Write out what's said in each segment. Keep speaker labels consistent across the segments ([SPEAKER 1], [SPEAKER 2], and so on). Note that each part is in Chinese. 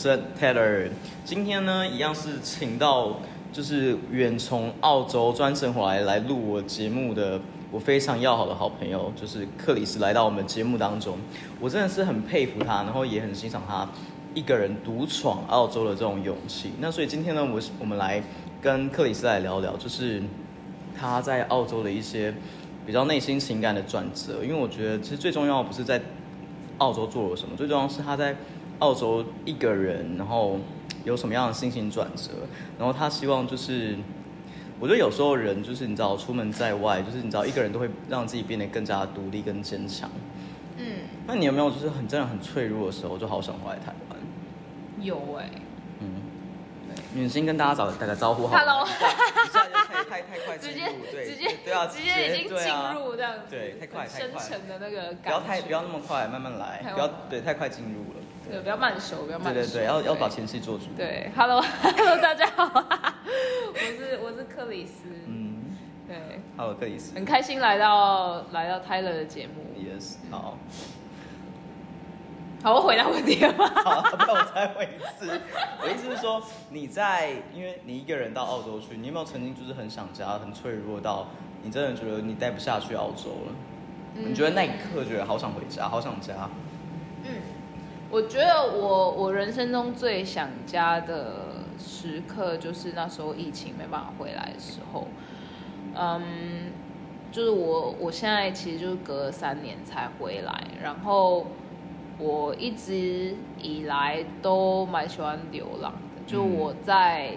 [SPEAKER 1] 持人 Taylor。今天呢，一样是请到就是远从澳洲专程回来来录我节目的我非常要好的好朋友，就是克里斯来到我们节目当中。我真的是很佩服他，然后也很欣赏他一个人独闯澳洲的这种勇气。那所以今天呢，我我们来跟克里斯来聊聊，就是他在澳洲的一些。比较内心情感的转折，因为我觉得其实最重要不是在澳洲做了什么，最重要是他在澳洲一个人，然后有什么样的心情转折，然后他希望就是，我觉得有时候人就是你知道出门在外，就是你知道一个人都会让自己变得更加独立跟坚强。嗯，那你有没有就是很真的很脆弱的时候，就好想回来台湾？
[SPEAKER 2] 有哎。
[SPEAKER 1] 嗯女先跟大家打打个招呼好。
[SPEAKER 2] Hello。
[SPEAKER 1] 一下就太太太快
[SPEAKER 2] 直接直
[SPEAKER 1] 接
[SPEAKER 2] 对啊，直接已经进入这样子。
[SPEAKER 1] 对，太快太快。
[SPEAKER 2] 深沉的那个感。
[SPEAKER 1] 不要太不要那么快，慢慢来。不要对太快进入了。
[SPEAKER 2] 对，不要慢熟，不要慢熟。
[SPEAKER 1] 对对对，要要把前戏做足。
[SPEAKER 2] 对，Hello，Hello，大家好，我是我是克里斯。嗯。对。
[SPEAKER 1] Hello，克里斯。
[SPEAKER 2] 很开心来到来到 Tyler 的节目。
[SPEAKER 1] Yes，好。
[SPEAKER 2] 好，我回答问题了吗？
[SPEAKER 1] 好，那我再问一次。我意思是说，你在，因为你一个人到澳洲去，你有没有曾经就是很想家、很脆弱到你真的觉得你待不下去澳洲了？你觉得那一刻觉得好想回家，好想家？
[SPEAKER 2] 嗯，我觉得我我人生中最想家的时刻，就是那时候疫情没办法回来的时候。嗯，就是我我现在其实就是隔了三年才回来，然后。我一直以来都蛮喜欢流浪的，就我在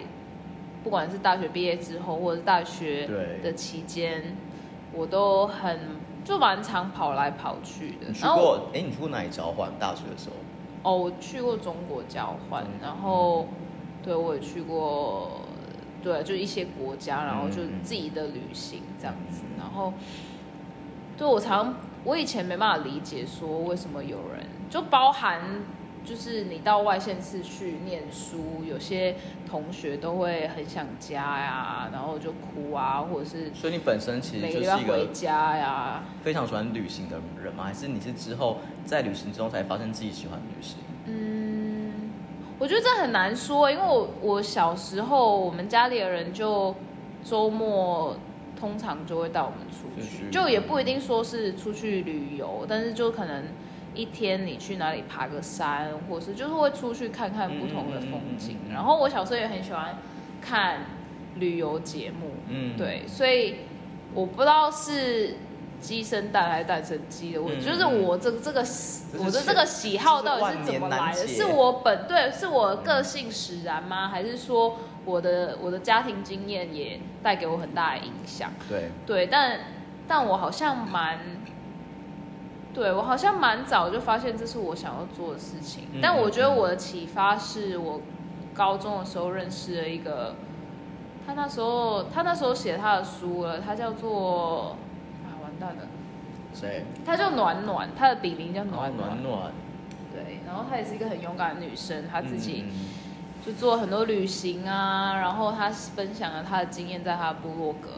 [SPEAKER 2] 不管是大学毕业之后，或者是大学的期间，我都很就蛮常跑来跑去的。
[SPEAKER 1] 你去过？哎，你去过哪里交换？大学的时候？
[SPEAKER 2] 哦，我去过中国交换，然后对我也去过，对，就一些国家，然后就自己的旅行这样子。然后，对我常我以前没办法理解说为什么有人。就包含，就是你到外县市去念书，有些同学都会很想家呀，然后就哭啊，或者是。
[SPEAKER 1] 所以你本身其实就是一个
[SPEAKER 2] 回家呀，
[SPEAKER 1] 非常喜欢旅行的人吗？还是你是之后在旅行中才发现自己喜欢旅行？
[SPEAKER 2] 嗯，我觉得这很难说，因为我我小时候我们家里的人就周末通常就会带我们出去，就也不一定说是出去旅游，但是就可能。一天你去哪里爬个山，或是就是会出去看看不同的风景。然后我小时候也很喜欢看旅游节目，嗯，对，所以我不知道是鸡生蛋还是蛋生鸡的问题，就是我这这个我的这个喜好到底是怎么来的？是我本对，是我个性使然吗？还是说我的我的家庭经验也带给我很大的影响？
[SPEAKER 1] 对
[SPEAKER 2] 对，但但我好像蛮。对我好像蛮早就发现这是我想要做的事情，但我觉得我的启发是我高中的时候认识了一个，他那时候他那时候写他的书了，他叫做啊完蛋了，
[SPEAKER 1] 谁？
[SPEAKER 2] 他叫暖暖，他的笔名叫
[SPEAKER 1] 暖
[SPEAKER 2] 暖
[SPEAKER 1] 暖。
[SPEAKER 2] 对，然后她也是一个很勇敢的女生，她自己就做很多旅行啊，然后她分享了她的经验在她的部落格。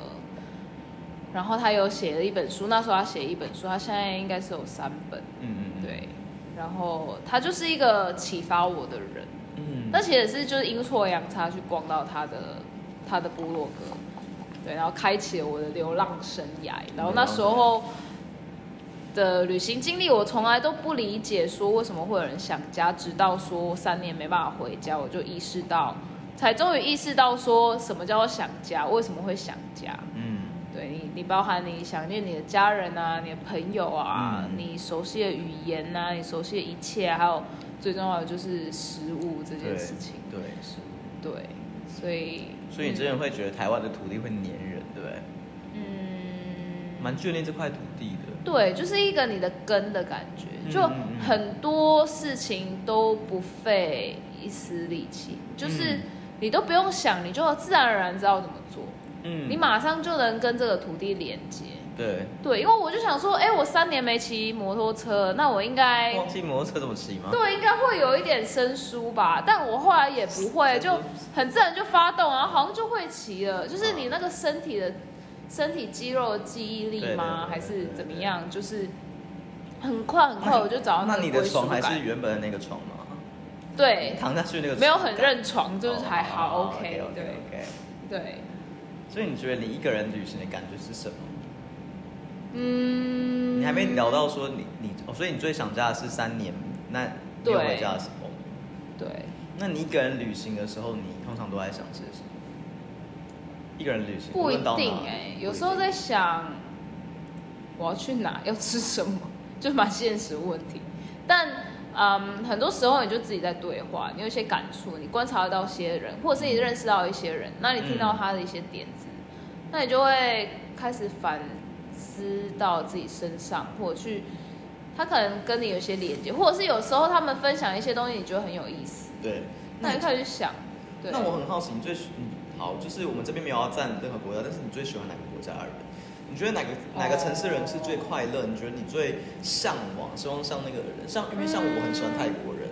[SPEAKER 2] 然后他有写了一本书，那时候他写一本书，他现在应该是有三本。嗯嗯对。然后他就是一个启发我的人。嗯。那其实是就是阴错阳差去逛到他的他的部落格，对，然后开启了我的流浪生涯。然后那时候的旅行经历，我从来都不理解说为什么会有人想家，直到说三年没办法回家，我就意识到，才终于意识到说什么叫做想家，为什么会想家。嗯。对你，包含你想念你的家人啊，你的朋友啊，你熟悉的语言呐，你熟悉的一切，还有最重要的就是食物这件事情。
[SPEAKER 1] 对，食物。
[SPEAKER 2] 对，所以。
[SPEAKER 1] 所以你真的会觉得台湾的土地会黏人，对不对？嗯。蛮眷恋这块土地的。
[SPEAKER 2] 对，就是一个你的根的感觉，就很多事情都不费一丝力气，就是你都不用想，你就自然而然知道怎么做。嗯，你马上就能跟这个土地连接。
[SPEAKER 1] 对
[SPEAKER 2] 对，因为我就想说，哎，我三年没骑摩托车，那我应该
[SPEAKER 1] 忘记摩托车怎么骑吗？
[SPEAKER 2] 对，应该会有一点生疏吧。但我后来也不会，就很自然就发动，然后好像就会骑了。就是你那个身体的身体肌肉的记忆力吗？还是怎么样？就是。很快很快我就找到
[SPEAKER 1] 那
[SPEAKER 2] 个
[SPEAKER 1] 你的床还是原本的那个床吗？
[SPEAKER 2] 对，
[SPEAKER 1] 躺下去那个
[SPEAKER 2] 没有很认床，就是还好
[SPEAKER 1] 哦 OK，OK
[SPEAKER 2] 对
[SPEAKER 1] OK。
[SPEAKER 2] 对，
[SPEAKER 1] 所以你觉得你一个人旅行的感觉是什么？
[SPEAKER 2] 嗯，
[SPEAKER 1] 你还没聊到说你你哦，所以你最想家的是三年那你有回家的时候。
[SPEAKER 2] 对，
[SPEAKER 1] 那你一个人旅行的时候，你通常都在想些什么？一个人旅行
[SPEAKER 2] 不一定哎、有时候在想我要去哪，要吃什么，就蛮现实问题。但嗯，很多时候你就自己在对话，你有一些感触，你观察得到一些人，或者是你认识到一些人，那你听到他的一些点子，那你就会开始反思到自己身上，或者去他可能跟你有些连接，或者是有时候他们分享一些东西，你觉得很有意思，
[SPEAKER 1] 对。
[SPEAKER 2] 那你开始去想，对。
[SPEAKER 1] 那我很好奇，你最喜嗯好，就是我们这边没有要占任何国家，但是你最喜欢哪个国家的人？你觉得哪个哪个城市人是最快乐？你觉得你最向往，希望像那个人？像因为像我很喜欢泰国人，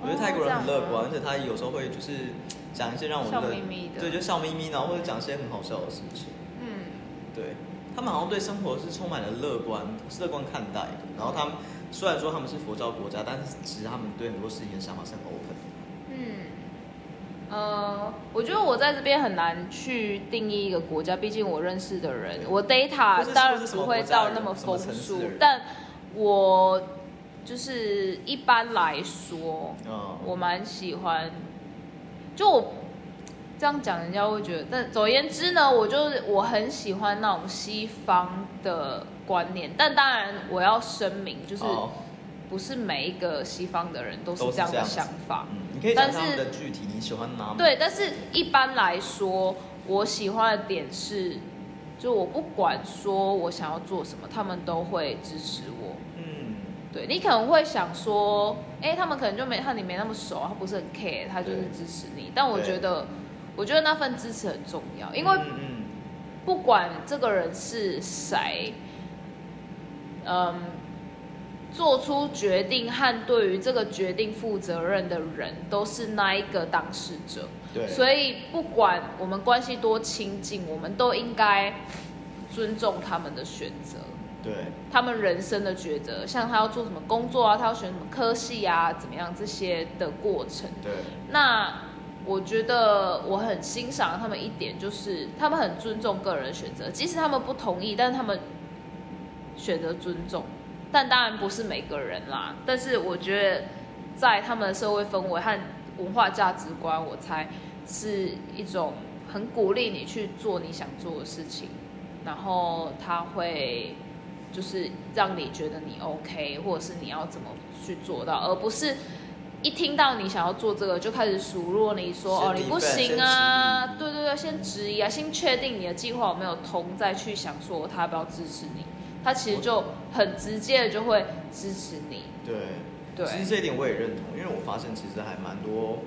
[SPEAKER 1] 我觉得泰国人很乐观，而且他有时候会就是讲一些让我觉得
[SPEAKER 2] 笑眯眯的
[SPEAKER 1] 对，就笑眯眯，然后或者讲一些很好笑的事情。
[SPEAKER 2] 嗯，
[SPEAKER 1] 对他们好像对生活是充满了乐观，是乐观看待的。然后他们虽然说他们是佛教国家，但是其实他们对很多事情的想法是很 open 的。
[SPEAKER 2] 嗯，呃，我觉得我在这边很难去定义一个国家，毕竟我认识的人，我 data 当然不会到那么丰富，但我就是一般来说，
[SPEAKER 1] 嗯，
[SPEAKER 2] 我蛮喜欢，就我这样讲，人家会觉得，但总而言之呢，我就是我很喜欢那种西方的观念，但当然我要声明，就是
[SPEAKER 1] 哦。
[SPEAKER 2] 不是每一个西方的人都是这样的想法。
[SPEAKER 1] 可以讲
[SPEAKER 2] 但是
[SPEAKER 1] 他们的具体你喜欢哪吗？
[SPEAKER 2] 对，但是一般来说，我喜欢的点是，就我不管说我想要做什么，他们都会支持我。
[SPEAKER 1] 嗯，
[SPEAKER 2] 对你可能会想说，哎，他们可能就没和你没那么熟，他不是很 care，他就是支持你。但我
[SPEAKER 1] 对
[SPEAKER 2] 觉得，我觉得那份支持很重要，因为不管这个人是谁，嗯，做出决定和对于这个决定负责任的人，都是那一个当事者。
[SPEAKER 1] 对，
[SPEAKER 2] 所以不管我们关系多亲近，我们都应该尊重他们的选择，
[SPEAKER 1] 对
[SPEAKER 2] 他们人生的抉择，像他要做什么工作啊，他要选什么科系啊，怎么样这些的过程。
[SPEAKER 1] 对
[SPEAKER 2] 那我觉得我很欣赏他们一点，就是他们很尊重个人的选择，即使他们不同意，但是他们选择尊重。但当然不是每个人啦，但是我觉得在他们的社会氛围和文化价值观，我猜是一种很鼓励你去做你想做的事情，然后他会就是让你觉得你 OK，或者是你要怎么去做到，而不是一听到你想要做这个就开始数落你说哦你不行啊，对对对，先质疑啊，先确定你的计划有没有通，再去想说他要不要支持你，他其实就很直接的就会支持你，
[SPEAKER 1] 对
[SPEAKER 2] 对
[SPEAKER 1] 其实这一点我也认同，因为我发现其实还蛮多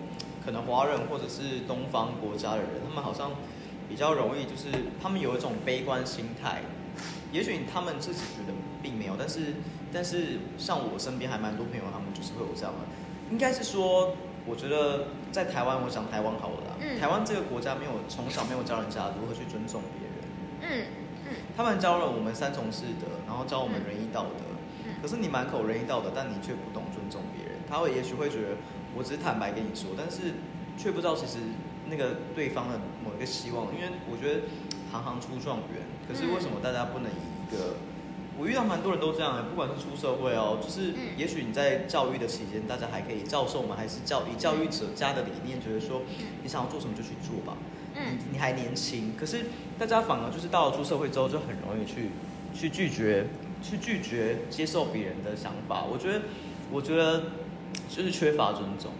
[SPEAKER 1] 可能华人或者是东方国家的人，他们好像比较容易就是他们有一种悲观心态，也许他们自己觉得并没有，但是但是像我身边还蛮多朋友，他们就是会有这样的，应该是说，我觉得在台湾，我想台湾好了啦，
[SPEAKER 2] 嗯
[SPEAKER 1] 台湾这个国家没有从小没有教人家如何去尊重别人。
[SPEAKER 2] 嗯
[SPEAKER 1] 他们教了我们三从四德，然后教我们仁义道德。
[SPEAKER 2] 嗯
[SPEAKER 1] 可是你满口仁义道德，但你却不懂尊重别人。他会也许会觉得，我只是坦白跟你说，但是却不知道其实那个对方的某一个希望。因为我觉得行行出状元，可是为什么大家不能以一个？我遇到蛮多人都这样，不管是出社会哦，就是
[SPEAKER 2] 嗯
[SPEAKER 1] 也许你在教育的期间，大家还可以教授们还是教以教育者家的理念，觉得说你想要做什么就去做吧。
[SPEAKER 2] 嗯
[SPEAKER 1] 你你还年轻，可是大家反而就是到了出社会之后，就很容易去去拒绝，去拒绝接受别人的想法。我觉得，我觉得就是缺乏尊重。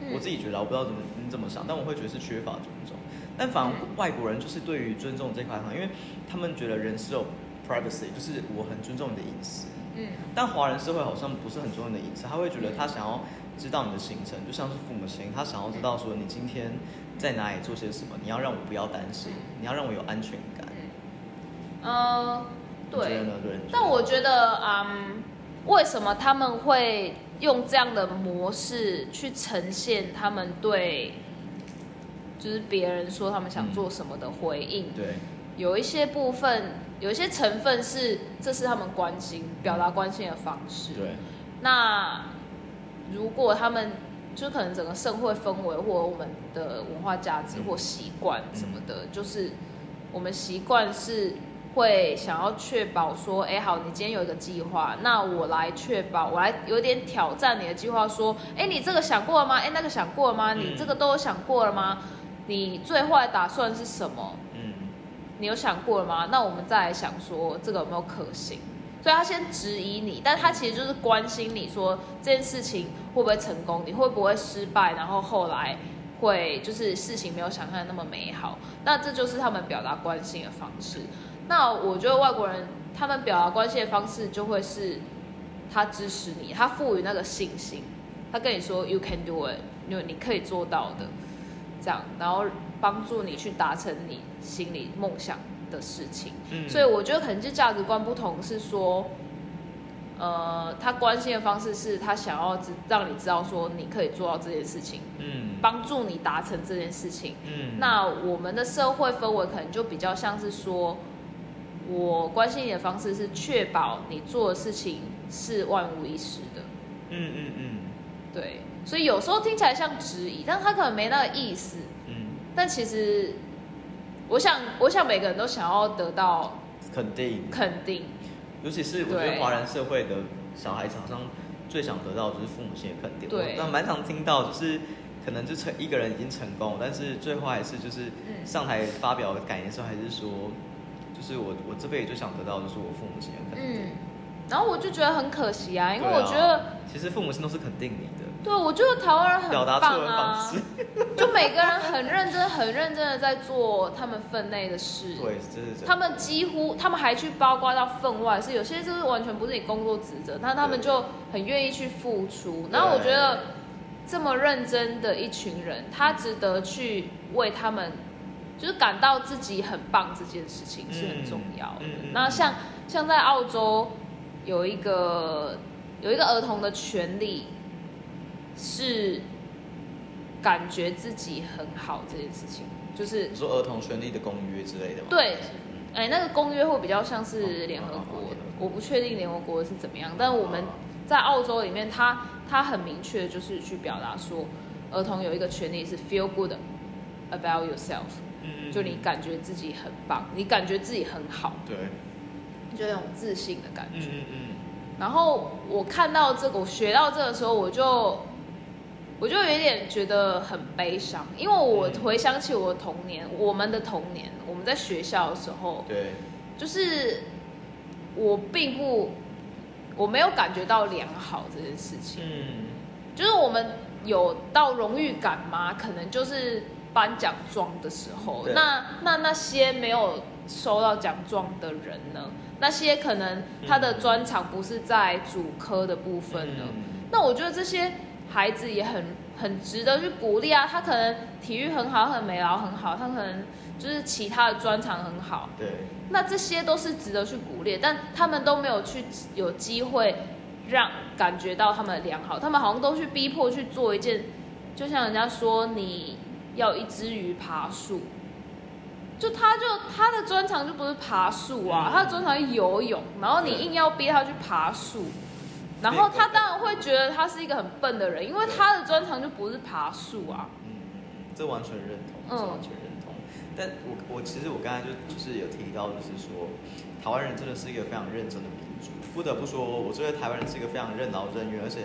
[SPEAKER 2] 嗯
[SPEAKER 1] 我自己觉得，我不知道怎么你怎么想，但我会觉得是缺乏尊重。但反而
[SPEAKER 2] 嗯
[SPEAKER 1] 外国人就是对于尊重这块很好，因为他们觉得人是有 privacy，就是我很尊重你的隐私。
[SPEAKER 2] 嗯
[SPEAKER 1] 但华人社会好像不是很尊重你的隐私，他会觉得他想要知道你的行程，就像是父母亲，他想要知道说你今天在哪里做些什么，你要让我不要担心，你要让我有安全感。
[SPEAKER 2] 嗯，对。但我觉得，嗯，为什么他们会用这样的模式去呈现他们对，就是别人说他们想做什么的回应？
[SPEAKER 1] 对，
[SPEAKER 2] 有一些部分有一些成分是这是他们关心、表达关心的方式。
[SPEAKER 1] 对，
[SPEAKER 2] 那如果他们就可能整个社会氛围或我们的文化价值或习惯什么的，就是我们习惯是会想要确保说，哎，好，你今天有一个计划，那我来确保，我来有点挑战你的计划，说，哎，你这个想过了吗？哎，那个想过了吗？你这个都有想过了吗？你最坏打算是什么？嗯，你有想过了吗？那我们再来想说，这个有没有可行？所以他先质疑你，但他其实就是关心你说这件事情会不会成功，你会不会失败，然后后来会就是事情没有想象的那么美好。那这就是他们表达关心的方式。那我觉得外国人他们表达关心的方式就会是，他支持你，他赋予那个信心，他跟你说 “You can do it”，因为你可以做到的，这样，然后帮助你去达成你心里梦想。的事情，所以我觉得可能就价值观不同，是说，呃，他关心的方式是他想要知让你知道说你可以做到这件事情，嗯，帮助你达成这件事情，嗯，那我们的社会氛围可能就比较像是说，我关心你的方式是确保你做的事情是万无一失的，嗯嗯嗯，对，所以有时候听起来像质疑，但他可能没那个意思，嗯，但其实。我想，我想每个人都想要得到
[SPEAKER 1] 肯定，
[SPEAKER 2] 肯定。
[SPEAKER 1] 尤其是我觉得华人社会的小孩常常最想得到就是父母亲的肯定。
[SPEAKER 2] 对。
[SPEAKER 1] 那蛮常听到，就是可能就成一个人已经成功，但是最后还是就是上台发表感言的时候，还是说，就是我我这辈子最想得到就是我父母亲的肯定。嗯。
[SPEAKER 2] 然后我就觉得很可惜啊，因为我觉得
[SPEAKER 1] 其实父母亲都是肯定你的。
[SPEAKER 2] 对，我觉得台湾人很棒啊，就每个人很认真、很认真的在做他们分内的事。
[SPEAKER 1] 对，这是
[SPEAKER 2] 他们几乎，他们还去包括到分外，是有些就是完全不是你工作职责，那他们就很愿意去付出。然后我觉得这么认真的一群人，他值得去为他们，就是感到自己很棒这件事情是很重要的。那像像在澳洲有一个有一个儿童的权利。是感觉自己很好这件事情，就是
[SPEAKER 1] 说儿童权利的公约之类的吗？
[SPEAKER 2] 对，哎，那个公约会比较像是联合国，我不确定联合国是怎么样，但我们在澳洲里面，它它很明确就是去表达说，儿童有一个权利是 feel good about yourself，嗯，就你感觉自己很棒，你感觉自己很好，
[SPEAKER 1] 对，
[SPEAKER 2] 就那种自信的感觉，嗯嗯，然后我看到这个，我学到这个时候，我就。我就有一点觉得很悲伤，因为我回想起我的童年，我们的童年，我们在学校的时候，
[SPEAKER 1] 对，
[SPEAKER 2] 就是我并不，我没有感觉到良好这件事情，嗯，就是我们有到荣誉感吗？可能就是颁奖状的时候，那那那些没有收到奖状的人呢？那些可能他的专长不是在主科的部分呢？那我觉得这些。孩子也很很值得去鼓励啊！他可能体育很好，很美劳很好，他可能就是其他的专长很好。
[SPEAKER 1] 对，
[SPEAKER 2] 那这些都是值得去鼓励，但他们都没有去有机会让感觉到他们良好，他们好像都去逼迫去做一件，就像人家说你要一只鱼爬树，就他就他的专长就不是爬树啊，他的专长游泳，然后你硬要逼他去爬树。然后他当然会觉得他是一个很笨的人，因为他的专长就不是爬树啊。
[SPEAKER 1] 嗯，这完全认同，这完全认同。但我我其实我刚才就就是有提到，就是说台湾人真的是一个非常认真的民族。不得不说，我觉得台湾人是一个非常任劳任怨，而且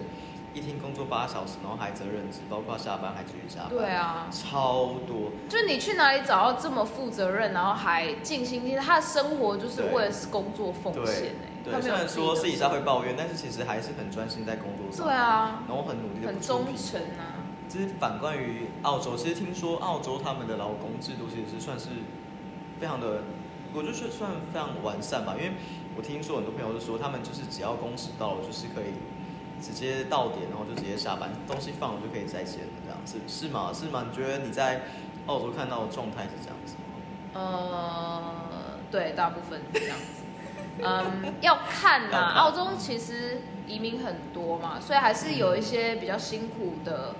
[SPEAKER 1] 一天工作八小时，然后还责任制，包括下班还继续加班。
[SPEAKER 2] 对啊，
[SPEAKER 1] 超多。
[SPEAKER 2] 就你去哪里找到这么负责任，然后还尽心尽他的生活就是为了工作奉献哎。
[SPEAKER 1] 对，虽然说私底下会抱怨，但是其实还是很专心在工作上。
[SPEAKER 2] 对啊，
[SPEAKER 1] 然后很努力的
[SPEAKER 2] 很忠诚啊。
[SPEAKER 1] 就是反观于澳洲，其实听说澳洲他们的劳工制度其实是算是非常的，我就是算非常完善吧。因为我听说很多朋友都说，他们就是只要工时到了，就是可以直接到点，然后就直接下班，东西放了就可以再见了，这样是是吗？是吗？你觉得你在澳洲看到的状态是这样子吗？
[SPEAKER 2] 呃，对，大部分是这样子。嗯，要看呐。澳洲其实移民很多嘛，所以还是有一些比较辛苦的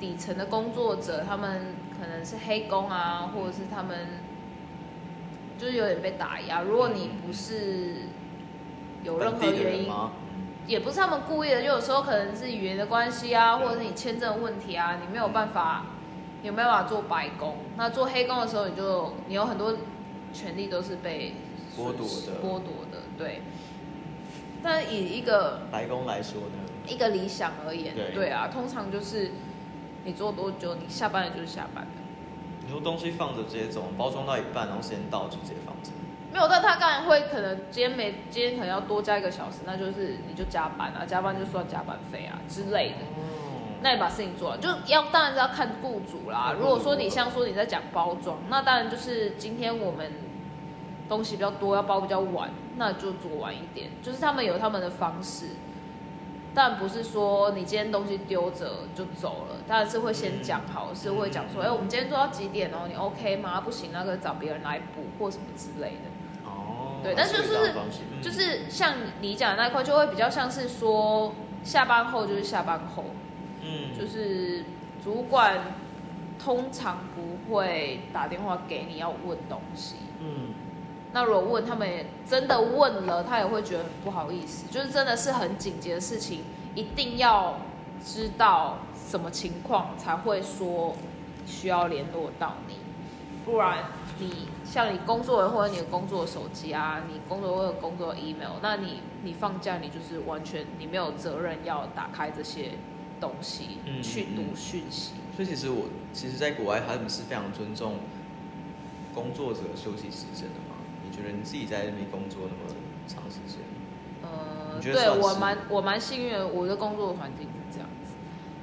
[SPEAKER 2] 底层的工作者，他们可能是黑工啊，或者是他们就是有点被打压。如果你不是有任何原因，也不是他们故意的，就有时候可能是语言的关系啊，或者是你签证问题啊，你没有办法，有没有办法做白工？那做黑工的时候，你就你有很多权利都是被
[SPEAKER 1] 剥夺的，
[SPEAKER 2] 剥夺的，对。但以一个
[SPEAKER 1] 白宫来说呢，
[SPEAKER 2] 一个理想而言，对啊，通常就是你做多久，你下班了就是下班了。
[SPEAKER 1] 你说东西放着直接走，包装到一半，然后时间到就直接放着。
[SPEAKER 2] 没有，但他当然会可能今天没今天可能要多加一个小时，那就是你就加班啊，加班就算加班费啊之类的。那你把事情做了，就要当然是要看雇主啦。如果说你像说你在讲包装，那当然就是今天我们东西比较多，要包比较晚，那就做晚一点。就是他们有他们的方式，但不是说你今天东西丢着就走了，当然是会先讲好，是会讲说，哎，我们今天做到几点哦？你 OK 吗？不行，那个找别人来补或什么之类的。哦对，但就是就是像你讲的那一块，就会比较像是说下班后就是下班后，嗯，就是主管通常不会打电话给你要问东西，嗯，那如果问他们真的问了，他也会觉得很不好意思，就是真的是很紧急的事情，一定要知道什么情况才会说需要联络到你，不然。你像你工作或者你的工作手机啊，你工作或者工作 email，那你你放假你就是完全你没有责任要打开这些东西去读讯息。
[SPEAKER 1] 所以其实我其实，在国外他们是非常尊重工作者休息时间的觉得你自己在那边工作那么长时间？
[SPEAKER 2] 呃，对我蛮我蛮幸运，我的工作环境是这样子。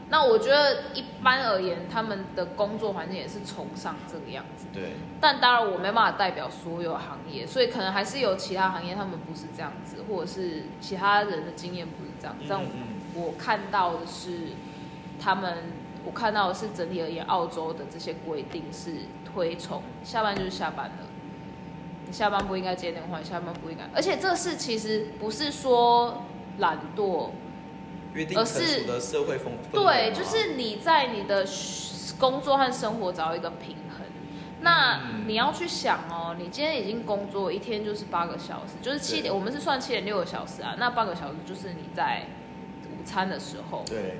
[SPEAKER 2] 那我觉得一般而言，他们的工作环境也是崇尚这个样子。
[SPEAKER 1] 对。
[SPEAKER 2] 但当然，我没办法代表所有行业，所以可能还是有其他行业他们不是这样子，或者是其他人的经验不是这样。但我看到的是，他们我看到的是整体而言，澳洲的这些规定是推崇下班就是下班了，你下班不应该接电话，下班不应该。而且这事其实不是说懒惰。
[SPEAKER 1] 而是的社会风
[SPEAKER 2] 对，就是你在你的工作和生活找一个平衡。那你要去想哦，你今天已经工作一天就是八个小时，就是七点，我们是算七点六个小时啊。那八个小时就是你在午餐的时候。
[SPEAKER 1] 对。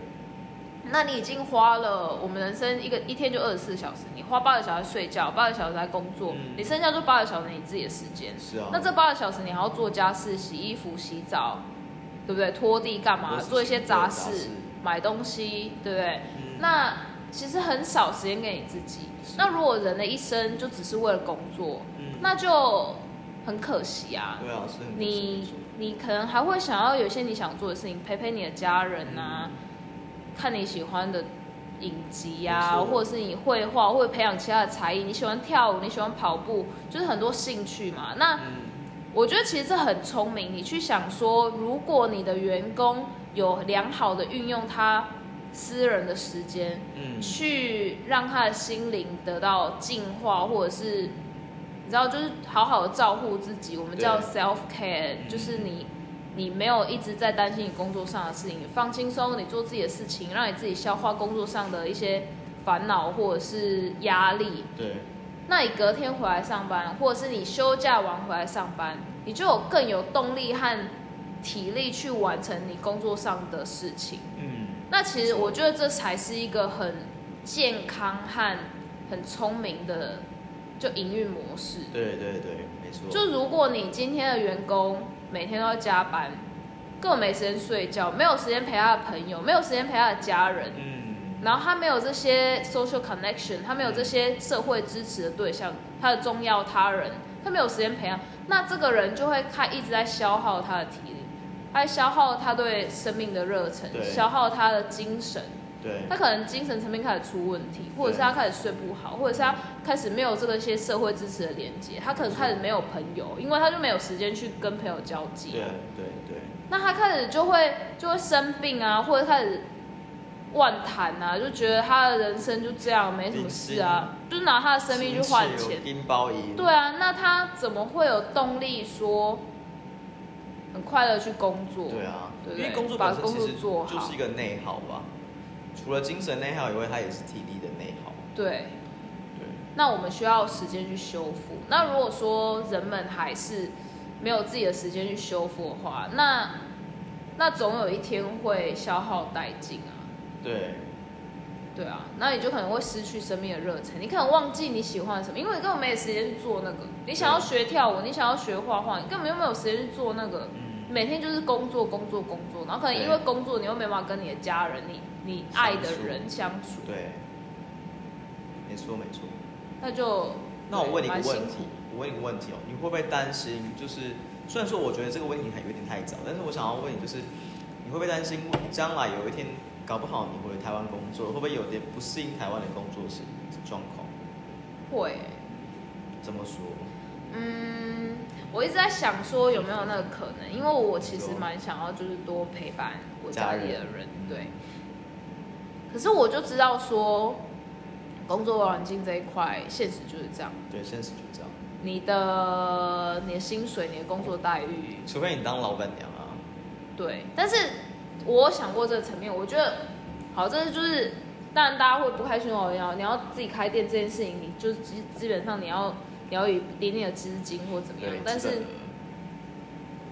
[SPEAKER 2] 那你已经花了我们人生一个一天就二十四小时，你花八个小时睡觉，八个小时在工作，你剩下就八个小时你自己的时间。
[SPEAKER 1] 是啊。
[SPEAKER 2] 那这八个小时你还要做家事、洗衣服、洗澡。对不对？拖地干嘛？做一些杂事，买东西，对不对？那其实很少时间给你自己。那如果人的一生就只是为了工作，那就很可惜啊。
[SPEAKER 1] 对啊，
[SPEAKER 2] 你你可能还会想要有些你想做的事情，陪陪你的家人啊，看你喜欢的影集啊，或者是你绘画，或者培养其他的才艺。你喜欢跳舞，你喜欢跑步，就是很多兴趣嘛。那我觉得其实这很聪明。你去想说，如果你的员工有良好的运用他私人的时间，嗯，去让他的心灵得到净化，或者是你知道，就是好好的照顾自己，我们叫 self care，就是你你没有一直在担心你工作上的事情，放轻松，你做自己的事情，让你自己消化工作上的一些烦恼或者是压力，
[SPEAKER 1] 对。
[SPEAKER 2] 那你隔天回来上班，或者是你休假完回来上班，你就有更有动力和体力去完成你工作上的事情。嗯，那其实我觉得这才是一个很健康和很聪明的就营运模式。
[SPEAKER 1] 对对对，没错。
[SPEAKER 2] 就如果你今天的员工每天都要加班，根本没时间睡觉，没有时间陪他的朋友，没有时间陪他的家人。嗯。然后他没有这些 social connection，他没有这些社会支持的对象，他的重要他人，他没有时间培养，那这个人就会他一直在消耗他的体力，他在消耗他对生命的热忱，消耗他的精神，
[SPEAKER 1] 对，
[SPEAKER 2] 他可能精神层面开始出问题，或者是他开始睡不好，或者是他开始没有这个些社会支持的连接，他可能开始没有朋友，因为他就没有时间去跟朋友交际，
[SPEAKER 1] 对对对，
[SPEAKER 2] 那他开始就会就会生病啊，或者开始。乱谈啊，就觉得他的人生就这样，没什么事啊，就拿他的生命去换钱。对啊，那他怎么会有动力说很快乐去工作？
[SPEAKER 1] 对啊，
[SPEAKER 2] 因
[SPEAKER 1] 为工作本身其实就是一个内耗吧。除了精神内耗以外，它也是体力的内耗。
[SPEAKER 2] 对，
[SPEAKER 1] 对，
[SPEAKER 2] 那我们需要时间去修复。那如果说人们还是没有自己的时间去修复的话，那那总有一天会消耗殆尽啊。
[SPEAKER 1] 对，
[SPEAKER 2] 对啊，那你就可能会失去生命的热忱，你可能忘记你喜欢什么，因为你根本没有时间去做那个。你想要学跳舞，你想要学画画，你根本就没有时间去做那个。
[SPEAKER 1] 嗯，
[SPEAKER 2] 每天就是工作，工作，工作，然后可能因为工作，你又没办法跟你的家人、你你爱的人相处，
[SPEAKER 1] 对，没错没错。
[SPEAKER 2] 那就
[SPEAKER 1] 那我问你一个问题，我问你一个问题哦，你会不会担心？就是虽然说我觉得这个问题还有点太早，但是我想要问你，就是你会不会担心将来有一天搞不好你回台湾工作，会不会有点不适应台湾的工作是状况？
[SPEAKER 2] 会。
[SPEAKER 1] 怎么说？
[SPEAKER 2] 嗯，我一直在想说有没有那个可能，因为我其实蛮想要就是多陪伴我家里的
[SPEAKER 1] 家
[SPEAKER 2] 人，对。可是我就知道说，工作环境这一块，现实就是这样。
[SPEAKER 1] 对，现实就这样。
[SPEAKER 2] 你的你的薪水、你的工作待遇，
[SPEAKER 1] 除非你当老板娘啊。
[SPEAKER 2] 对。但是我想过这个层面，我觉得好，这就是当然大家会不开心哦，你要你要自己开店这件事情，你就基基本上你要你要有一点点的资金或怎么样，，但是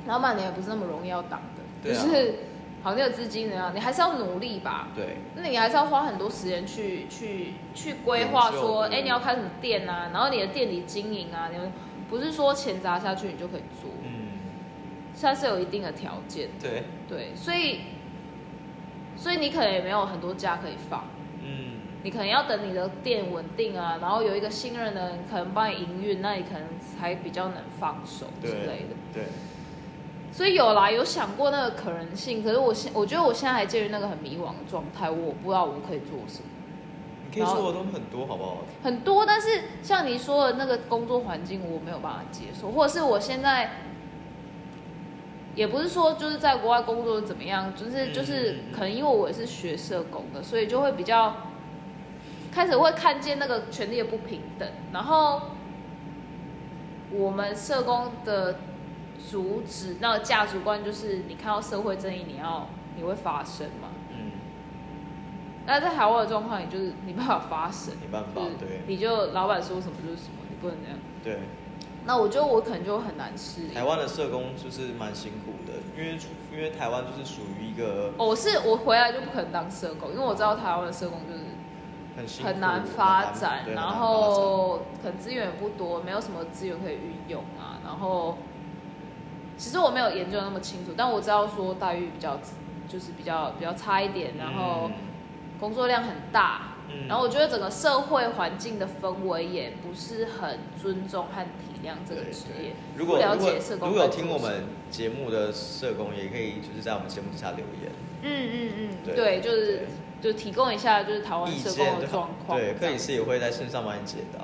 [SPEAKER 2] 老板娘也不是那么容易要当的，就是好，你有资金怎样，你还是要努力吧。
[SPEAKER 1] 对
[SPEAKER 2] 那你还是要花很多时间去去去规划说，哎、你要开什么店啊？然后你的店里经营啊，你们不是说钱砸下去你就可以做，
[SPEAKER 1] 嗯，
[SPEAKER 2] 它是有一定的条件。
[SPEAKER 1] 对，
[SPEAKER 2] 对，所以所以你可能也没有很多假可以放，
[SPEAKER 1] 嗯，
[SPEAKER 2] 你可能要等你的店稳定啊，然后有一个信任的人可能帮你营运，那你可能才比较能放手之
[SPEAKER 1] 对
[SPEAKER 2] 类的。
[SPEAKER 1] 对，
[SPEAKER 2] 所以有啦，有想过那个可能性，可是我现我觉得我现在还介于那个很迷惘的状态，我不知道我可以做什么。
[SPEAKER 1] 你可以说的都很多，好不好？
[SPEAKER 2] 很多，但是像你说的那个工作环境，我没有办法接受，或者是我现在也不是说就是在国外工作怎么样，就是
[SPEAKER 1] 嗯
[SPEAKER 2] 就是可能因为我也是学社工的，所以就会比较开始会看见那个权利的不平等，然后我们社工的主旨那个价值观就是你看到社会正义，你要你会发声嘛。
[SPEAKER 1] 嗯，
[SPEAKER 2] 那在海外的状况，也就是你没办法发声，
[SPEAKER 1] 没办法
[SPEAKER 2] 就是
[SPEAKER 1] 对
[SPEAKER 2] 你就老板说什么就是什么，你不能这样。
[SPEAKER 1] 对。
[SPEAKER 2] 那我觉得我可能就会很难适应。
[SPEAKER 1] 台湾的社工就是蛮辛苦的，因为因为台湾就是属于一个
[SPEAKER 2] 哦我是我回来就不可能当社工，因为我知道台湾的社工就是
[SPEAKER 1] 很
[SPEAKER 2] 很难发展，然后可能资源也不多，没有什么资源可以运用啊。然后其实我没有研究那么清楚，但我知道说待遇比较就是比较比较差一点，然后
[SPEAKER 1] 嗯
[SPEAKER 2] 工作量很大。
[SPEAKER 1] 嗯
[SPEAKER 2] 然后我觉得整个社会环境的氛围也不是很尊重和体谅这个职业。
[SPEAKER 1] 如果
[SPEAKER 2] 了
[SPEAKER 1] 如果
[SPEAKER 2] 解社工
[SPEAKER 1] 如果有听我们节目的社工，也可以就是在我们节目底下留言
[SPEAKER 2] 嗯嗯嗯，
[SPEAKER 1] 对
[SPEAKER 2] 对，就是就提供一下就是台湾社工的状况。
[SPEAKER 1] 对，克里
[SPEAKER 2] 这样
[SPEAKER 1] 斯也会在线上帮你解答。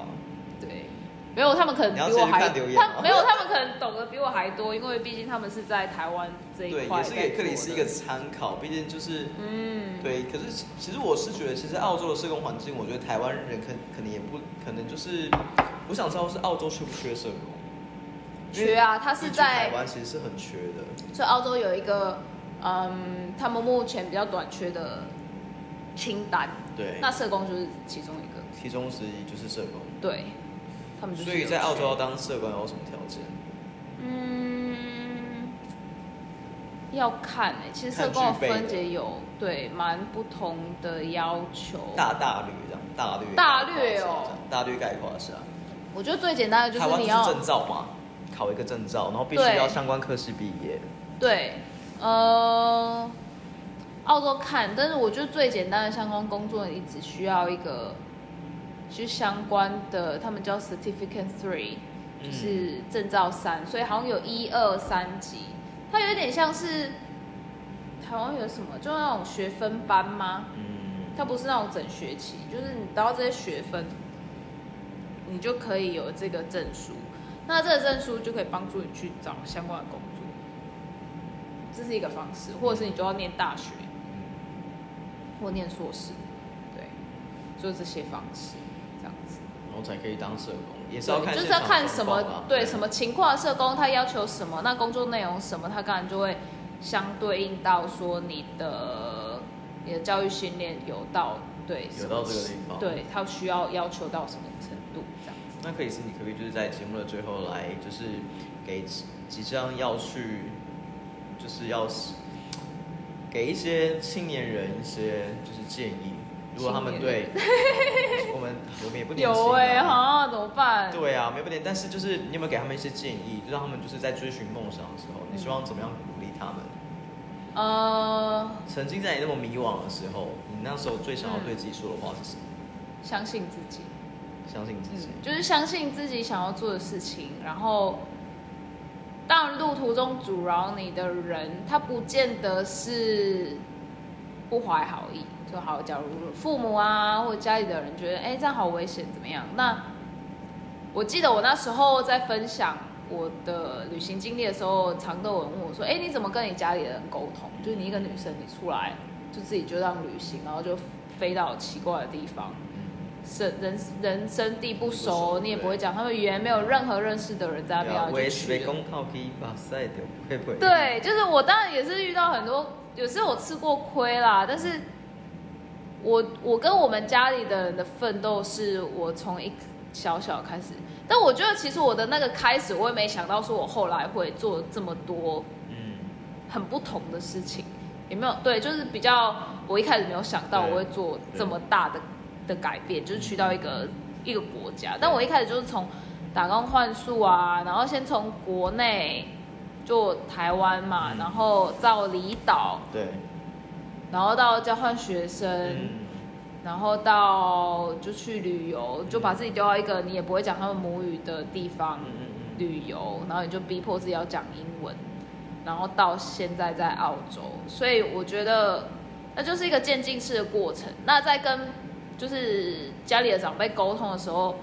[SPEAKER 2] 对，没有他们可能比我还他没有他们可能懂得比我还多，因为毕竟他们是在台湾这一
[SPEAKER 1] 对，
[SPEAKER 2] 块
[SPEAKER 1] 也是给克里斯一个参考，毕竟就是
[SPEAKER 2] 嗯，
[SPEAKER 1] 对。可是其实我是觉得，其实澳洲的社工环境，我觉得台湾人可可能也不可能就是，我想知道是澳洲缺不缺社工？
[SPEAKER 2] 缺啊，他是
[SPEAKER 1] 在台湾其实是很缺的。
[SPEAKER 2] 所以澳洲有一个嗯，他们目前比较短缺的清单，
[SPEAKER 1] 对，
[SPEAKER 2] 那社工就是其中一个，
[SPEAKER 1] 其中之一就是社工。
[SPEAKER 2] 对，
[SPEAKER 1] 所以在澳洲要当社工有什么条件？
[SPEAKER 2] 嗯，要看诶、其实社
[SPEAKER 1] 看
[SPEAKER 2] 工的分解有对蛮不同的要求。
[SPEAKER 1] 大大略这样，大略
[SPEAKER 2] 大略哦
[SPEAKER 1] 大略概括一下。
[SPEAKER 2] 我觉得最简单的就
[SPEAKER 1] 是
[SPEAKER 2] 你要
[SPEAKER 1] 证照嘛，考一个证照，然后必须要相关科系毕业。
[SPEAKER 2] 对，呃，澳洲看，但是我觉得最简单的相关工作，你只需要一个，就是相关的，他们叫 Certificate Three，
[SPEAKER 1] 嗯
[SPEAKER 2] 就是证照三，所以好像有一二三级，它有点像是台湾有什么，就那种学分班吗？
[SPEAKER 1] 嗯，
[SPEAKER 2] 它不是那种整学期，就是你得到这些学分，你就可以有这个证书。那这个证书就可以帮助你去找相关的工作，这是一个方式，或者是你就要念大学或念硕士，对，就这些方式这样子。
[SPEAKER 1] 然后才可以当社工，也是要看
[SPEAKER 2] 对，就是要看什么对什么情况社工，他要求什么，那工作内容什么，他当然就会相对应到说你的你的教育训练有到对，
[SPEAKER 1] 有到这个地方，
[SPEAKER 2] 对他需要要求到什么程度这样。
[SPEAKER 1] 那可以是你可不可以就是在节目的最后来，就是给即将要去，就是要给一些青年人一些就是建议，如果他们对 我们我们也不年轻
[SPEAKER 2] 有哎、
[SPEAKER 1] 啊，
[SPEAKER 2] 好怎么办？
[SPEAKER 1] 对啊，没不点，但是就是你有没有给他们一些建议，就让他们就是在追寻梦想的时候，你希望怎么样鼓励他们？
[SPEAKER 2] 呃，
[SPEAKER 1] 曾经在你那么迷惘的时候，你那时候最想要对自己说的话是什么？
[SPEAKER 2] 相信自己，
[SPEAKER 1] 相信自己。
[SPEAKER 2] 嗯，就是相信自己想要做的事情，然后，当然路途中阻挠你的人，他不见得是不怀好意，就好，假如父母啊或者家里的人觉得，哎，这样好危险，怎么样？那我记得我那时候在分享我的旅行经历的时候，常都有人问我说，哎，你怎么跟你家里的人沟通？就是你一个女生，你出来就自己就这样旅行，然后就飞到奇怪的地方。生人人生地不
[SPEAKER 1] 不
[SPEAKER 2] 熟，你也不会讲他们语言，没有任何认识的人在那边。对，就是我当然也是遇到很多，有时候我吃过亏啦，但是我我跟我们家里的人的奋斗是我从一小小开始，但我觉得其实我的那个开始，我也没想到说我后来会做这么多
[SPEAKER 1] 嗯，
[SPEAKER 2] 很不同的事情，也没有？对，就是比较我一开始没有想到我会做这么大的的改变，就是去到一个一个国家。但我一开始就是从打工换宿啊，然后先从国内就台湾嘛，
[SPEAKER 1] 嗯
[SPEAKER 2] 然后到离岛，
[SPEAKER 1] 对，
[SPEAKER 2] 然后到交换学生，
[SPEAKER 1] 嗯，
[SPEAKER 2] 然后到就去旅游，就把自己丢到一个你也不会讲他们母语的地方。旅游，然后你就逼迫自己要讲英文，然后到现在在澳洲，所以我觉得那就是一个渐进式的过程。那在跟就是家里的长辈沟通的时候，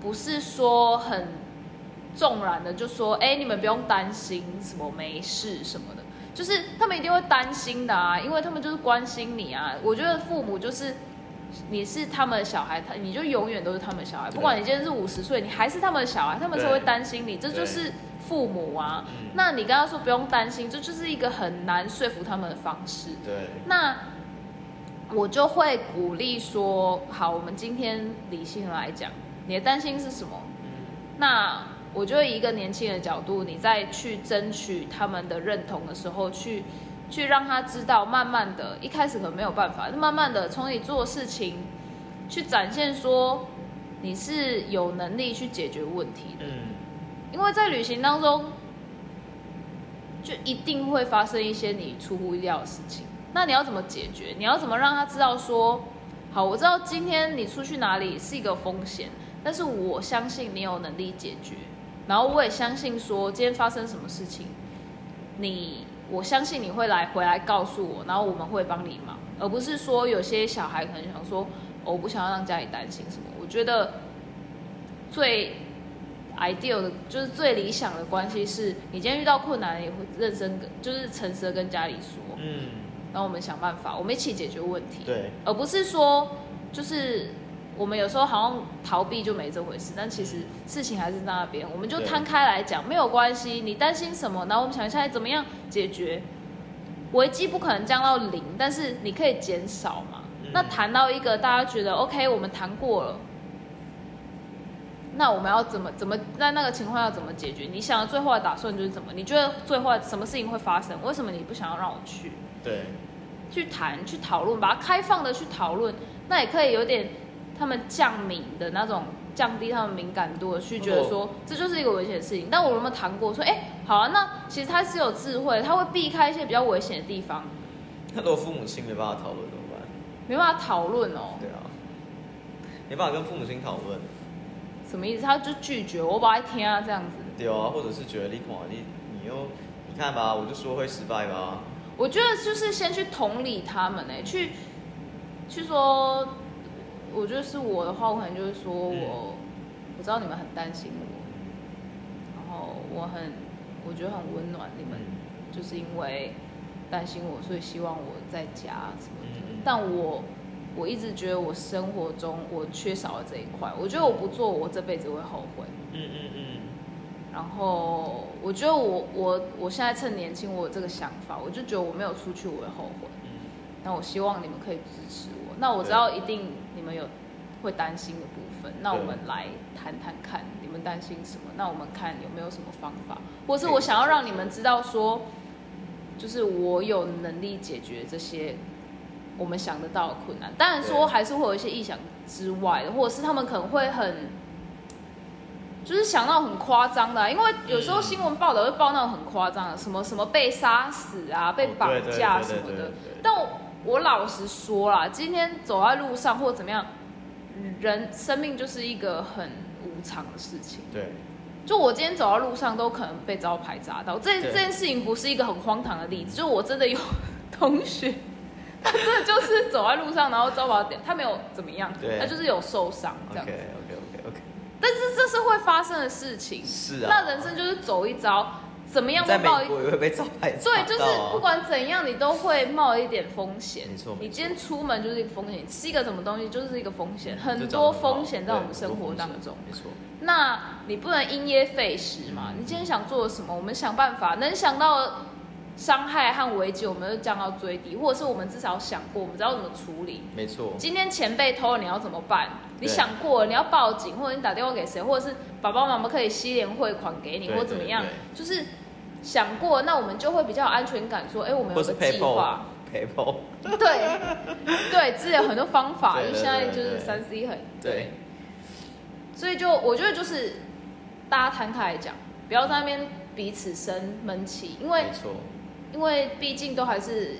[SPEAKER 2] 不是说很纵然的就说，哎，你们不用担心什么没事什么的，就是他们一定会担心的啊，因为他们就是关心你啊。我觉得父母就是。你是他们的小孩，他你就永远都是他们的小孩，不管你今天是五十岁，你还是他们的小孩，他们
[SPEAKER 1] 才
[SPEAKER 2] 会担心你，这就是父母啊。
[SPEAKER 1] 嗯
[SPEAKER 2] 那你刚刚说不用担心，这就是一个很难说服他们的方式。
[SPEAKER 1] 对，
[SPEAKER 2] 那我就会鼓励说，好，我们今天理性来讲，你的担心是什么？
[SPEAKER 1] 嗯
[SPEAKER 2] 那我就以一个年轻人的角度，你再去争取他们的认同的时候，去去让他知道，慢慢的，一开始可能没有办法，慢慢的从你做事情去展现说你是有能力去解决问题的。
[SPEAKER 1] 嗯，
[SPEAKER 2] 因为在旅行当中，就一定会发生一些你出乎意料的事情。那你要怎么解决？你要怎么让他知道说，好，我知道今天你出去哪里是一个风险，但是我相信你有能力解决。然后我也相信说，今天发生什么事情，你我相信你会来回来告诉我，然后我们会帮你忙，而不是说有些小孩可能想说，我不想要让家里担心什么。我觉得最 ideal 的，就是最理想的关系是，你今天遇到困难，也会认真跟，就是诚实的跟家里说，
[SPEAKER 1] 嗯，
[SPEAKER 2] 然后我们想办法，我们一起解决问题，
[SPEAKER 1] 对，
[SPEAKER 2] 而不是说就是。我们有时候好像逃避就没这回事，但其实事情还是在那边，我们就
[SPEAKER 1] 对
[SPEAKER 2] 摊开来讲，没有关系。你担心什么？然后我们想一下怎么样解决。危机不可能降到零，但是你可以减少嘛。
[SPEAKER 1] 嗯
[SPEAKER 2] 那谈到一个大家觉得 OK，我们谈过了，那我们要怎么怎么在那个情况要怎么解决？你想的最坏的打算就是怎么？你觉得最坏什么事情会发生？为什么你不想要让我去？
[SPEAKER 1] 对，
[SPEAKER 2] 去谈、去讨论，把它开放的去讨论，那也可以有点他们降敏的那种，降低他们敏感度的去觉得说这就是一个危险的事情。但我有没有谈过说，哎、好啊，那其实他是有智慧，他会避开一些比较危险的地方，
[SPEAKER 1] 那如果父母亲没办法讨论怎么办？
[SPEAKER 2] 没办法讨论哦。
[SPEAKER 1] 对啊，没办法跟父母亲讨论，
[SPEAKER 2] 什么意思？他就拒绝我，把他听啊这样子。
[SPEAKER 1] 对啊，或者是觉得你看你你又你看吧，我就说会失败吧，
[SPEAKER 2] 我觉得就是先去同理他们哎、去去说，我觉得是我的话，我可能就是说我、我知道你们很担心我，然后我很我觉得很温暖，你们就是因为担心我，所以希望我在家什么的。但我我一直觉得我生活中我缺少了这一块，我觉得我不做，我这辈子会后悔。
[SPEAKER 1] 嗯嗯嗯，
[SPEAKER 2] 然后我觉得我我我现在趁年轻，我有这个想法，我就觉得我没有出去，我会后悔。
[SPEAKER 1] 嗯
[SPEAKER 2] 那我希望你们可以支持我。那我知道一定你们有会担心的部分，那我们来谈谈看，你们担心什么？那我们看有没有什么方法，或是我想要让你们知道说，就是我有能力解决这些我们想得到的困难。当然说还是会有一些意想之外的，或者是他们可能会很。就是想到很夸张的，因为有时候新闻报道会报那种很夸张的，什么什么被杀死啊，被绑架什么的。但我老实说啦，今天走在路上或怎么样，人生命就是一个很无常的事情。
[SPEAKER 1] 对。
[SPEAKER 2] 就我今天走在路上都可能被招牌砸到，这这件事情不是一个很荒唐的例子。就我真的有同学，他真的就是走在路上，然后招牌点，他没有怎么样，他就是有受伤这样子。这是会发生的事情，
[SPEAKER 1] 是啊。
[SPEAKER 2] 那人生就是走一遭，怎么样
[SPEAKER 1] 在美国也会被招牌
[SPEAKER 2] 对，就是不管怎样，你都会冒一点风险。
[SPEAKER 1] 没错，
[SPEAKER 2] 你今天出门就是一个风险，吃一个什么东西就是一个风险，很多风险在我们生活当中。
[SPEAKER 1] 没错。
[SPEAKER 2] 那你不能因噎废食嘛？你今天想做什么？我们想办法，能想到。伤害和危机，我们就降到最低，或者是我们至少想过，我们知道怎么处理。
[SPEAKER 1] 没错。
[SPEAKER 2] 今天钱被偷了，你要怎么办？你想过你要报警，或者你打电话给谁，或者是爸爸妈妈可以西联汇款给你，或怎么样？就是想过，那我们就会比较有安全感，说，哎，我们有个计划。
[SPEAKER 1] PayPal。
[SPEAKER 2] 对 对，这有很多方法，就现在就是三 C 很对。所以就我觉得就是大家摊开来讲，不要在那边彼此生闷气，因为。
[SPEAKER 1] 没错。
[SPEAKER 2] 因为毕竟都还是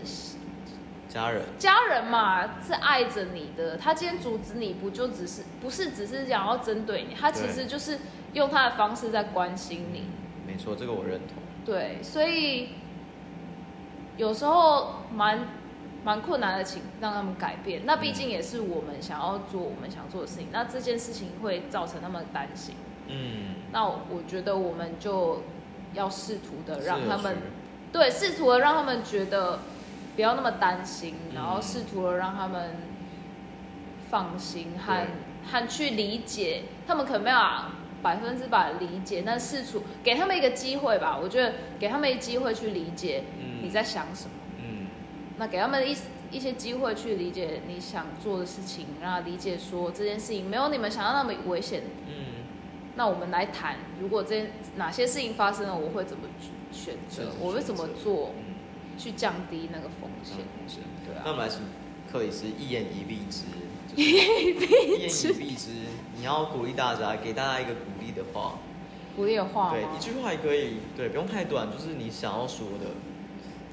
[SPEAKER 1] 家人，
[SPEAKER 2] 家人嘛是爱着你的。他今天阻止你不就只是不是只是想要针对你？他其实就是用他的方式在关心你。
[SPEAKER 1] 没错，这个我认同。
[SPEAKER 2] 对，所以有时候蛮蛮困难的，请让他们改变。那毕竟也是我们想要做我们想做的事情。那这件事情会造成他们担心。嗯。那我觉得我们就要试图的让他们。对，试图的让他们觉得不要那么担心，然后试图的让他们放心和和去理解，他们可能没有百分之百理解，但试图给他们一个机会吧。我觉得给他们一个机会去理解你在想什么。嗯，那给他们一一些机会去理解你想做的事情，让他理解说这件事情没有你们想要那么危险。嗯，那我们来谈，如果这哪些事情发生了，我会怎么？选择我会怎么做，去降低那个风险？对啊。
[SPEAKER 1] 那我们来请克里斯一言一蔽之，
[SPEAKER 2] 一言一
[SPEAKER 1] 蔽之，你要鼓励大家，给大家一个鼓励的话。
[SPEAKER 2] 鼓励的话
[SPEAKER 1] 对，一句话也可以，对，不用太短，就是你想要说的，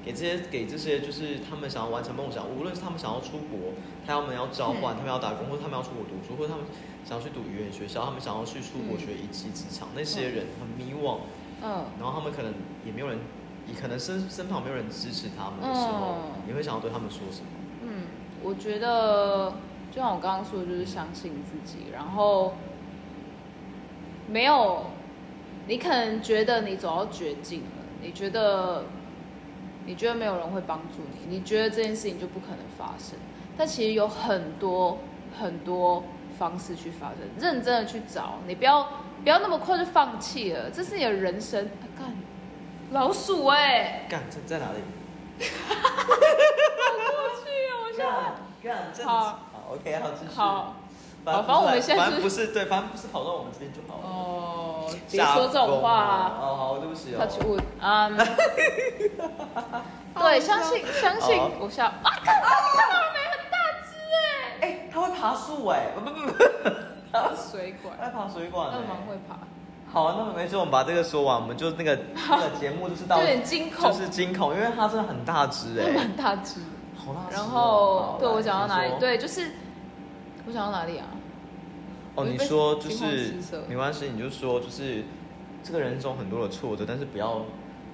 [SPEAKER 1] 给这些给这些就是他们想要完成梦想，无论是他们想要出国，他们要交换，他们要打工，或者他们要出国读书，或者他们想要去读语言学校，他们想要去出国学一技之长，那些人很迷惘。嗯，然后他们可能也没有人，也可能身身旁没有人支持他们的时候，你会想要对他们说什么？
[SPEAKER 2] 嗯，我觉得就像我刚刚说的，就是相信自己。然后没有，你可能觉得你走到绝境了，你觉得你觉得没有人会帮助你，你觉得这件事情就不可能发生。但其实有很多很多方式去发生，认真的去找，你不要。不要那么快就放弃了，这是你的人生。干，老鼠哎！
[SPEAKER 1] 干在在哪里？
[SPEAKER 2] 哈哈哈过去啊！我
[SPEAKER 1] 想干，好，好，OK，好，继续。
[SPEAKER 2] 好，反正我们现在是
[SPEAKER 1] 不是对，反正不是跑到我们这边就好了。
[SPEAKER 2] 哦，别说这种话。
[SPEAKER 1] 哦，好，对不起哦。
[SPEAKER 2] Touch wood，嗯。对，相信，相信，我笑。啊，看，看到了没？很大只哎！
[SPEAKER 1] 哎，它会爬树哎！不不不不。
[SPEAKER 2] 水管，
[SPEAKER 1] 爱爬水管，
[SPEAKER 2] 那蛮会爬。
[SPEAKER 1] 好，那么没事，我们把这个说完，我们就那个那个节目就是到，
[SPEAKER 2] 有点惊恐，
[SPEAKER 1] 就是惊恐，因为它真的很大只哎，
[SPEAKER 2] 蛮大只，
[SPEAKER 1] 好大
[SPEAKER 2] 只。然后，对我讲到哪里？对，就是我想到哪里啊？
[SPEAKER 1] 哦，你说就是没关系，你就说就是这个人中很多的挫折，但是不要。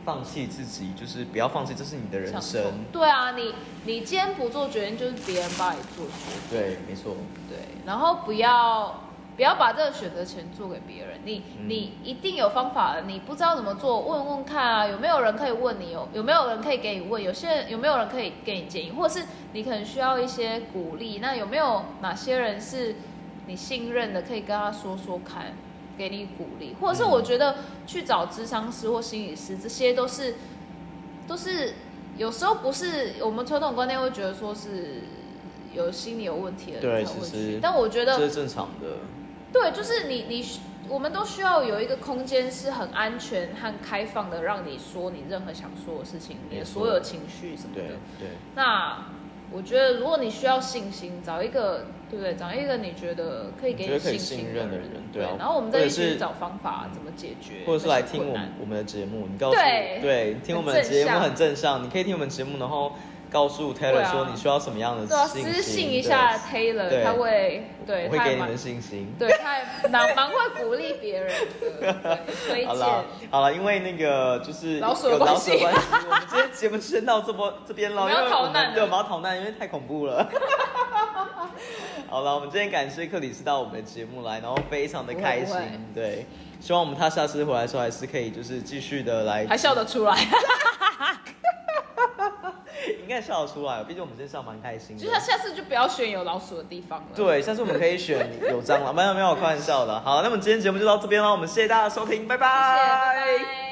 [SPEAKER 1] 放弃自己，就是不要放弃，这是你的人生。
[SPEAKER 2] 对啊，你你今天不做决定，就是别人帮你做决定。
[SPEAKER 1] 对，没错。
[SPEAKER 2] 对，然后不要不要把这个选择权做给别人。你你一定有方法的，你不知道怎么做，问问看啊，有没有人可以问你？有有没有人可以给你问？有些人有没有人可以给你建议？或者是你可能需要一些鼓励？那有没有哪些人是你信任的，可以跟他说说看？给你鼓励，或者是我觉得去找智商师或心理师，这些都是都是有时候不是我们传统观念会觉得说是有心理有问题的人才会去，但我觉得
[SPEAKER 1] 这是正常的。
[SPEAKER 2] 对，就是你你我们都需要有一个空间是很安全和开放的，让你说你任何想说的事情，你的所有情绪什么
[SPEAKER 1] 对
[SPEAKER 2] 的。
[SPEAKER 1] 对，
[SPEAKER 2] 那我觉得，如果你需要信心，找一个对不对？找一个你觉得可以给
[SPEAKER 1] 觉得可以
[SPEAKER 2] 信心
[SPEAKER 1] 的人对啊
[SPEAKER 2] 然后我们再去找方法怎么解决，
[SPEAKER 1] 或者是来听我们我们的节目，你告诉
[SPEAKER 2] 对
[SPEAKER 1] 对听我们的节目很正向，你可以听我们节目，然后告诉 Taylor 说你需要什么样的
[SPEAKER 2] 对啊，
[SPEAKER 1] 信
[SPEAKER 2] 私信一下 Taylor，他会对
[SPEAKER 1] 我会给你们信心。
[SPEAKER 2] 对他还蛮蛮会鼓励别人的，
[SPEAKER 1] 好了
[SPEAKER 2] 荐。
[SPEAKER 1] 好了，因为那个就是
[SPEAKER 2] 老鼠的
[SPEAKER 1] 有老
[SPEAKER 2] 关系
[SPEAKER 1] 鼠的关系，我们今天节目就先到这波这边了，
[SPEAKER 2] 我要
[SPEAKER 1] 因为
[SPEAKER 2] 逃难了
[SPEAKER 1] 对，我们要逃难，因为太恐怖了。好了，我们今天感谢克里斯到我们的节目来，然后非常的开心对，希望我们他下次回来的时候还是可以就是继续的来，
[SPEAKER 2] 还笑得出来，
[SPEAKER 1] 应该笑得出来，毕竟我们今天笑蛮开心的。
[SPEAKER 2] 就是他下次就不要选有老鼠的地方了。
[SPEAKER 1] 对，下次我们可以选有蟑螂，没有没有，开玩笑的。好，那么今天节目就到这边了，我们谢谢大家的收听，拜
[SPEAKER 2] 谢谢，拜拜。